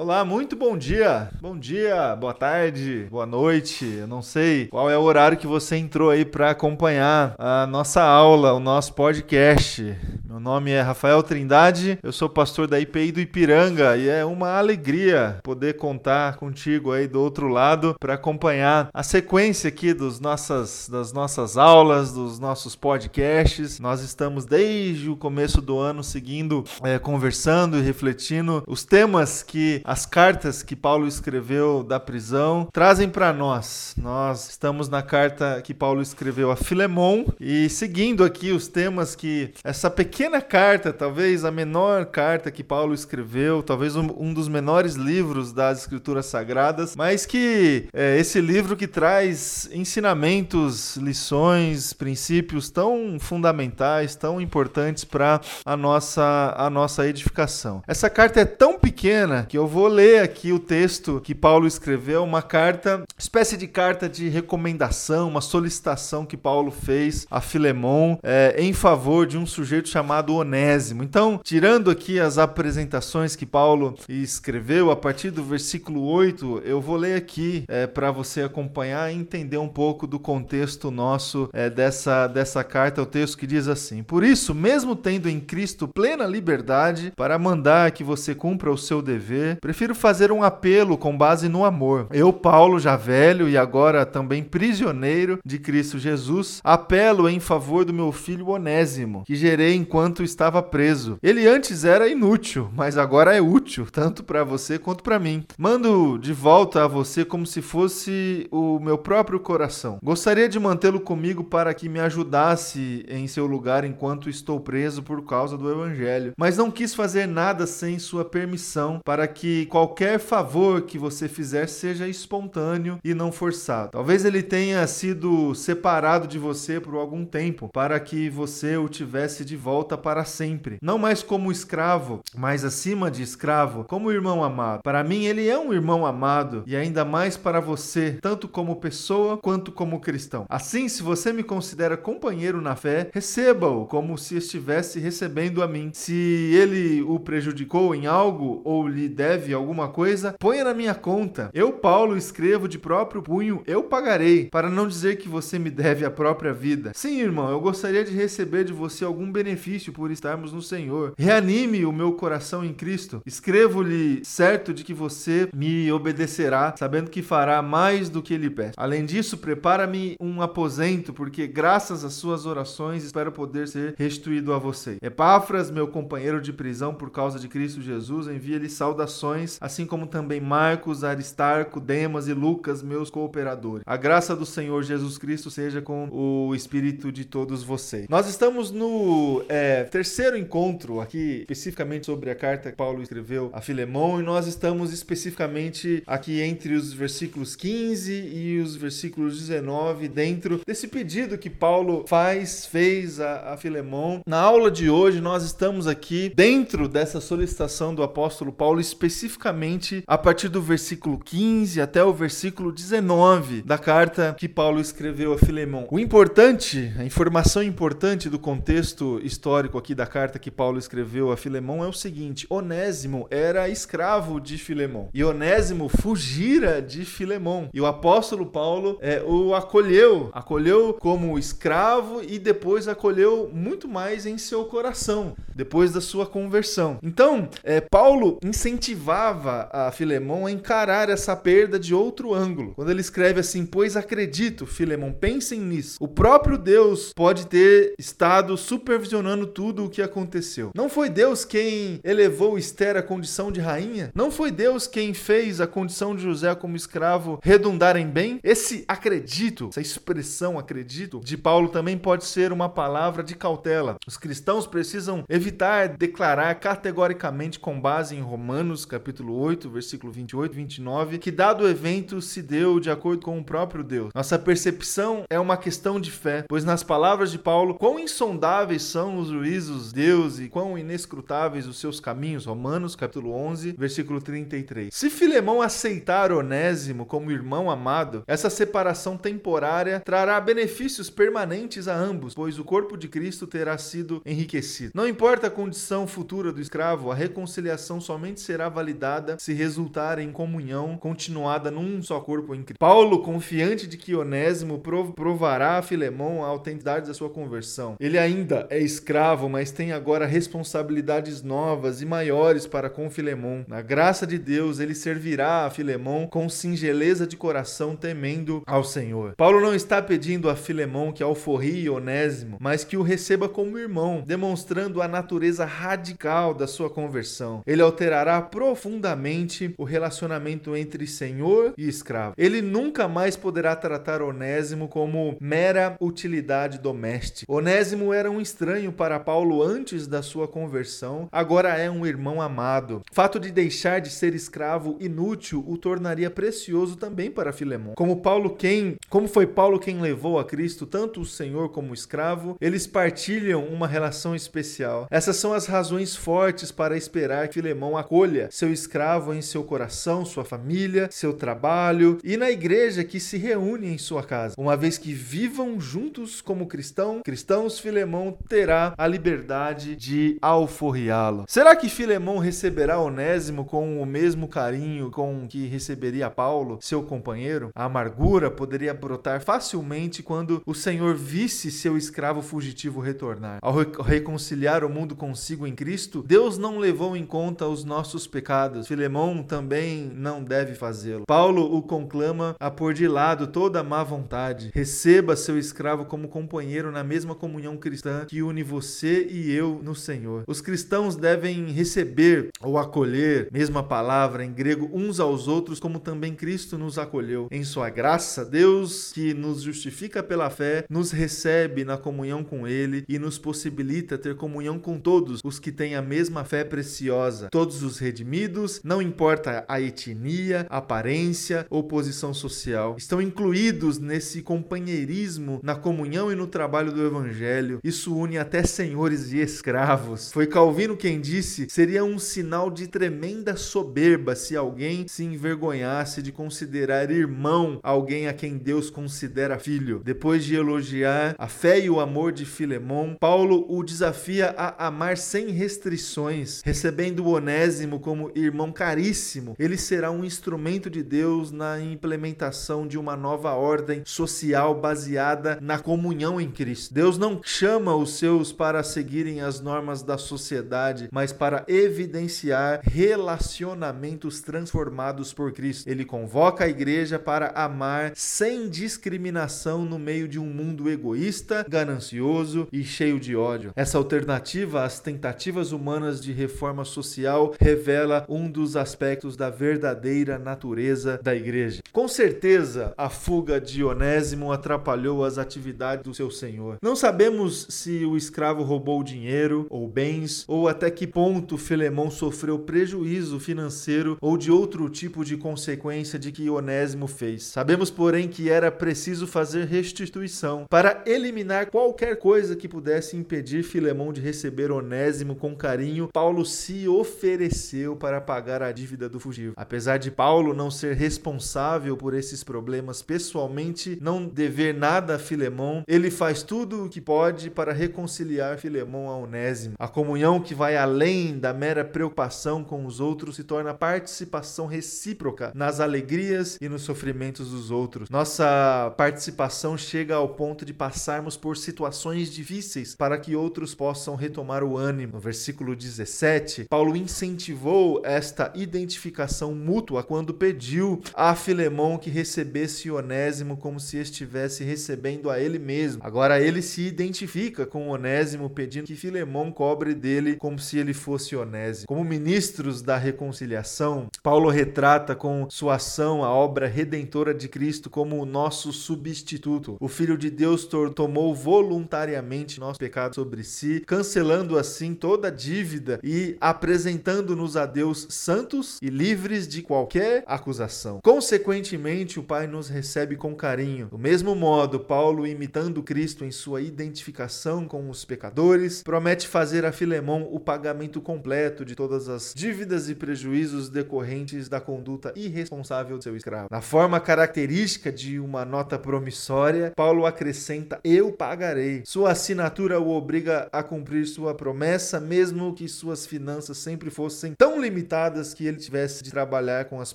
Olá, muito bom dia. Bom dia, boa tarde, boa noite. Eu não sei qual é o horário que você entrou aí para acompanhar a nossa aula, o nosso podcast. Meu nome é Rafael Trindade, eu sou pastor da IPI do Ipiranga e é uma alegria poder contar contigo aí do outro lado para acompanhar a sequência aqui dos nossas, das nossas aulas, dos nossos podcasts. Nós estamos desde o começo do ano seguindo, é, conversando e refletindo os temas que as cartas que Paulo escreveu da prisão trazem para nós. Nós estamos na carta que Paulo escreveu a Filemon e seguindo aqui os temas que essa pequena pequena carta, talvez a menor carta que Paulo escreveu, talvez um, um dos menores livros das Escrituras Sagradas, mas que é esse livro que traz ensinamentos, lições, princípios tão fundamentais, tão importantes para a nossa, a nossa edificação. Essa carta é tão pequena que eu vou ler aqui o texto que Paulo escreveu, uma carta, espécie de carta de recomendação, uma solicitação que Paulo fez a Filemon é, em favor de um sujeito chamado chamado Onésimo. Então, tirando aqui as apresentações que Paulo escreveu, a partir do versículo 8, eu vou ler aqui é, para você acompanhar e entender um pouco do contexto nosso é, dessa, dessa carta, o texto que diz assim: Por isso, mesmo tendo em Cristo plena liberdade para mandar que você cumpra o seu dever, prefiro fazer um apelo com base no amor. Eu, Paulo, já velho e agora também prisioneiro de Cristo Jesus, apelo em favor do meu filho Onésimo, que gerei enquanto enquanto estava preso. Ele antes era inútil, mas agora é útil, tanto para você quanto para mim. Mando de volta a você como se fosse o meu próprio coração. Gostaria de mantê-lo comigo para que me ajudasse em seu lugar enquanto estou preso por causa do evangelho, mas não quis fazer nada sem sua permissão para que qualquer favor que você fizer seja espontâneo e não forçado. Talvez ele tenha sido separado de você por algum tempo para que você o tivesse de volta volta para sempre. Não mais como escravo, mas acima de escravo, como irmão amado. Para mim, ele é um irmão amado e ainda mais para você, tanto como pessoa quanto como cristão. Assim, se você me considera companheiro na fé, receba-o como se estivesse recebendo a mim. Se ele o prejudicou em algo ou lhe deve alguma coisa, ponha na minha conta. Eu, Paulo, escrevo de próprio punho, eu pagarei, para não dizer que você me deve a própria vida. Sim, irmão, eu gostaria de receber de você algum benefício por estarmos no Senhor. Reanime o meu coração em Cristo. Escrevo-lhe certo de que você me obedecerá, sabendo que fará mais do que lhe peço. Além disso, prepara-me um aposento, porque graças às suas orações espero poder ser restituído a você. Epáfras, meu companheiro de prisão por causa de Cristo Jesus, envia-lhe saudações, assim como também Marcos, Aristarco, Demas e Lucas, meus cooperadores. A graça do Senhor Jesus Cristo seja com o espírito de todos vocês. Nós estamos no é, é, terceiro encontro aqui, especificamente sobre a carta que Paulo escreveu a Filemão, e nós estamos especificamente aqui entre os versículos 15 e os versículos 19, dentro desse pedido que Paulo faz, fez a, a Filemão. Na aula de hoje, nós estamos aqui dentro dessa solicitação do apóstolo Paulo, especificamente a partir do versículo 15 até o versículo 19 da carta que Paulo escreveu a Filemão. O importante, a informação importante do contexto histórico histórico aqui da carta que Paulo escreveu a Filemão é o seguinte: Onésimo era escravo de Filemão e Onésimo fugira de Filemão. E o apóstolo Paulo é, o acolheu, acolheu como escravo e depois acolheu muito mais em seu coração, depois da sua conversão. Então, é, Paulo incentivava a Filemão a encarar essa perda de outro ângulo. Quando ele escreve assim: Pois acredito, Filemão, pensem nisso. O próprio Deus pode ter estado supervisionando tudo o que aconteceu. Não foi Deus quem elevou Esther à condição de rainha? Não foi Deus quem fez a condição de José como escravo redundar em bem? Esse acredito, essa expressão acredito, de Paulo também pode ser uma palavra de cautela. Os cristãos precisam evitar declarar categoricamente com base em Romanos capítulo 8, versículo 28 e 29, que dado o evento se deu de acordo com o próprio Deus. Nossa percepção é uma questão de fé, pois nas palavras de Paulo, quão insondáveis são os juízos Deus e quão inescrutáveis os seus caminhos. Romanos capítulo 11, versículo 33. Se Filemão aceitar Onésimo como irmão amado, essa separação temporária trará benefícios permanentes a ambos, pois o corpo de Cristo terá sido enriquecido. Não importa a condição futura do escravo, a reconciliação somente será validada se resultar em comunhão continuada num só corpo em Cristo. Paulo, confiante de que Onésimo provará a Filemão a autenticidade da sua conversão. Ele ainda é escravo, mas tem agora responsabilidades novas e maiores para com Filemão. Na graça de Deus, ele servirá a Filemão com singeleza de coração, temendo ao Senhor. Paulo não está pedindo a Filemão que alforrie Onésimo, mas que o receba como irmão, demonstrando a natureza radical da sua conversão. Ele alterará profundamente o relacionamento entre senhor e escravo. Ele nunca mais poderá tratar Onésimo como mera utilidade doméstica. Onésimo era um estranho para Paulo antes da sua conversão, agora é um irmão amado. Fato de deixar de ser escravo inútil o tornaria precioso também para Filemão. Como Paulo quem, como foi Paulo quem levou a Cristo tanto o Senhor como o escravo, eles partilham uma relação especial. Essas são as razões fortes para esperar que Filemão acolha seu escravo em seu coração, sua família, seu trabalho e na igreja que se reúne em sua casa. Uma vez que vivam juntos como cristão, cristãos, Filemão terá a liberdade de alforriá-lo. Será que Filemão receberá Onésimo com o mesmo carinho com que receberia Paulo, seu companheiro? A amargura poderia brotar facilmente quando o Senhor visse seu escravo fugitivo retornar. Ao reconciliar o mundo consigo em Cristo, Deus não levou em conta os nossos pecados. Filemão também não deve fazê-lo. Paulo o conclama a pôr de lado toda má vontade. Receba seu escravo como companheiro na mesma comunhão cristã que une você e eu no Senhor. Os cristãos devem receber ou acolher, mesma palavra em grego, uns aos outros, como também Cristo nos acolheu. Em sua graça, Deus, que nos justifica pela fé, nos recebe na comunhão com Ele e nos possibilita ter comunhão com todos os que têm a mesma fé preciosa. Todos os redimidos, não importa a etnia, aparência ou posição social, estão incluídos nesse companheirismo na comunhão e no trabalho do Evangelho. Isso une até senhores e escravos. Foi Calvino quem disse: seria um sinal de tremenda soberba se alguém se envergonhasse de considerar irmão alguém a quem Deus considera filho. Depois de elogiar a fé e o amor de Filemão, Paulo o desafia a amar sem restrições, recebendo o Onésimo como irmão caríssimo. Ele será um instrumento de Deus na implementação de uma nova ordem social baseada na comunhão em Cristo. Deus não chama os seus para seguirem as normas da sociedade, mas para evidenciar relacionamentos transformados por Cristo. Ele convoca a igreja para amar sem discriminação no meio de um mundo egoísta, ganancioso e cheio de ódio. Essa alternativa às tentativas humanas de reforma social revela um dos aspectos da verdadeira natureza da igreja. Com certeza, a fuga de Onésimo atrapalhou as atividades do seu senhor. Não sabemos se o escravo roubou dinheiro ou bens, ou até que ponto Filemão sofreu prejuízo financeiro ou de outro tipo de consequência de que Onésimo fez. Sabemos, porém, que era preciso fazer restituição para eliminar qualquer coisa que pudesse impedir Filemão de receber Onésimo com carinho. Paulo se ofereceu para pagar a dívida do fugitivo. Apesar de Paulo não ser responsável por esses problemas pessoalmente, não dever nada a Filemão, ele faz tudo o que pode para reconciliar Filemão a Onésimo. A comunhão que vai além da mera preocupação com os outros se torna participação recíproca nas alegrias e nos sofrimentos dos outros. Nossa participação chega ao ponto de passarmos por situações difíceis para que outros possam retomar o ânimo. No versículo 17, Paulo incentivou esta identificação mútua quando pediu a Filemão que recebesse Onésimo como se estivesse recebendo a ele mesmo. Agora ele se identifica com Onésimo pedindo que Filemão cobre dele como se ele fosse Onésimo. Como ministros da reconciliação, Paulo retrata com sua ação a obra redentora de Cristo como o nosso substituto. O Filho de Deus tomou voluntariamente nosso pecado sobre si, cancelando assim toda a dívida e apresentando-nos a Deus santos e livres de qualquer acusação. Consequentemente, o Pai nos recebe com carinho. Do mesmo modo, Paulo, imitando Cristo em sua identificação com os pecadores, pecadores, promete fazer a Filemão o pagamento completo de todas as dívidas e prejuízos decorrentes da conduta irresponsável do seu escravo. Na forma característica de uma nota promissória, Paulo acrescenta: Eu pagarei. Sua assinatura o obriga a cumprir sua promessa, mesmo que suas finanças sempre fossem tão limitadas que ele tivesse de trabalhar com as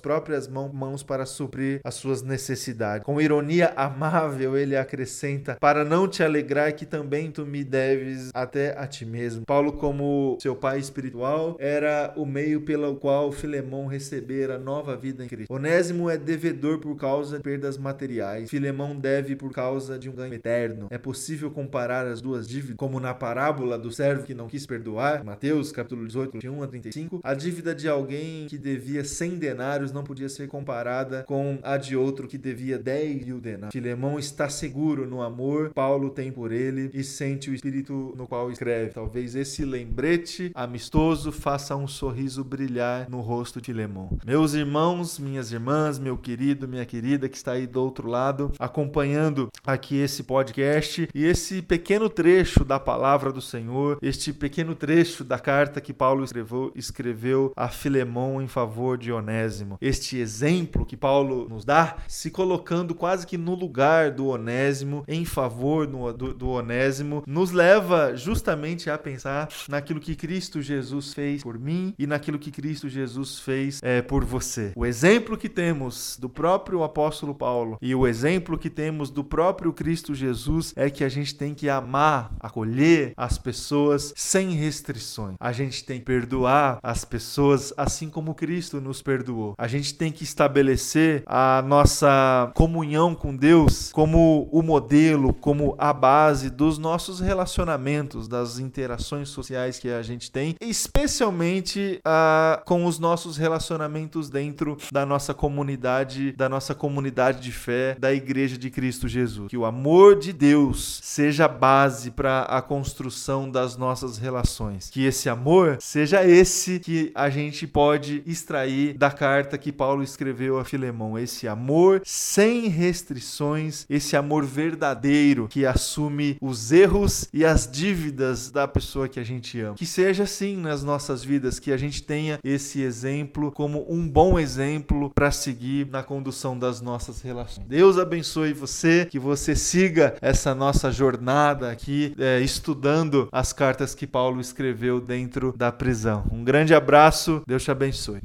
próprias mãos para suprir as suas necessidades. Com ironia amável, ele acrescenta: Para não te alegrar, que também tu me deves até a ti mesmo. Paulo, como seu pai espiritual, era o meio pelo qual Filemão recebera nova vida em Cristo. Onésimo é devedor por causa de perdas materiais. Filemão deve por causa de um ganho eterno. É possível comparar as duas dívidas, como na parábola do servo que não quis perdoar, Mateus capítulo 18, 21 a 35. A dívida de alguém que devia 100 denários não podia ser comparada com a de outro que devia 10 mil denários. Filemão está seguro no amor Paulo tem por ele e sente o espírito no qual escreve. Talvez esse lembrete amistoso faça um sorriso brilhar no rosto de Filemão. Meus irmãos, minhas irmãs, meu querido, minha querida que está aí do outro lado, acompanhando aqui esse podcast e esse pequeno trecho da palavra do Senhor, este pequeno trecho da carta que Paulo escreveu, escreveu a Filemão em favor de Onésimo. Este exemplo que Paulo nos dá, se colocando quase que no lugar do Onésimo, em favor do, do, do Onésimo, nos leva justamente a pensar naquilo que Cristo Jesus fez por mim e naquilo que Cristo Jesus fez é, por você. O exemplo que temos do próprio apóstolo Paulo e o exemplo que temos do próprio Cristo Jesus é que a gente tem que amar, acolher as pessoas sem restrições. A gente tem que perdoar as pessoas assim como Cristo nos perdoou. A gente tem que estabelecer a nossa comunhão com Deus como o modelo, como a base dos nossos relacionamentos, das interações sociais que a gente tem, especialmente uh, com os nossos relacionamentos dentro da nossa comunidade, da nossa comunidade de fé, da Igreja de Cristo Jesus. Que o amor de Deus seja base para a construção das nossas relações. Que esse amor seja esse que a gente pode extrair da carta que Paulo escreveu a Filemão. Esse amor sem restrições, esse amor verdadeiro que assume os erros e as dívidas da pessoa que a gente ama. Que seja assim nas nossas vidas, que a gente tenha esse exemplo como um bom exemplo para seguir na condução das nossas relações. Deus abençoe você, que você siga essa nossa jornada aqui, é, estudando as cartas que Paulo escreveu dentro da prisão. Um grande abraço, Deus te abençoe.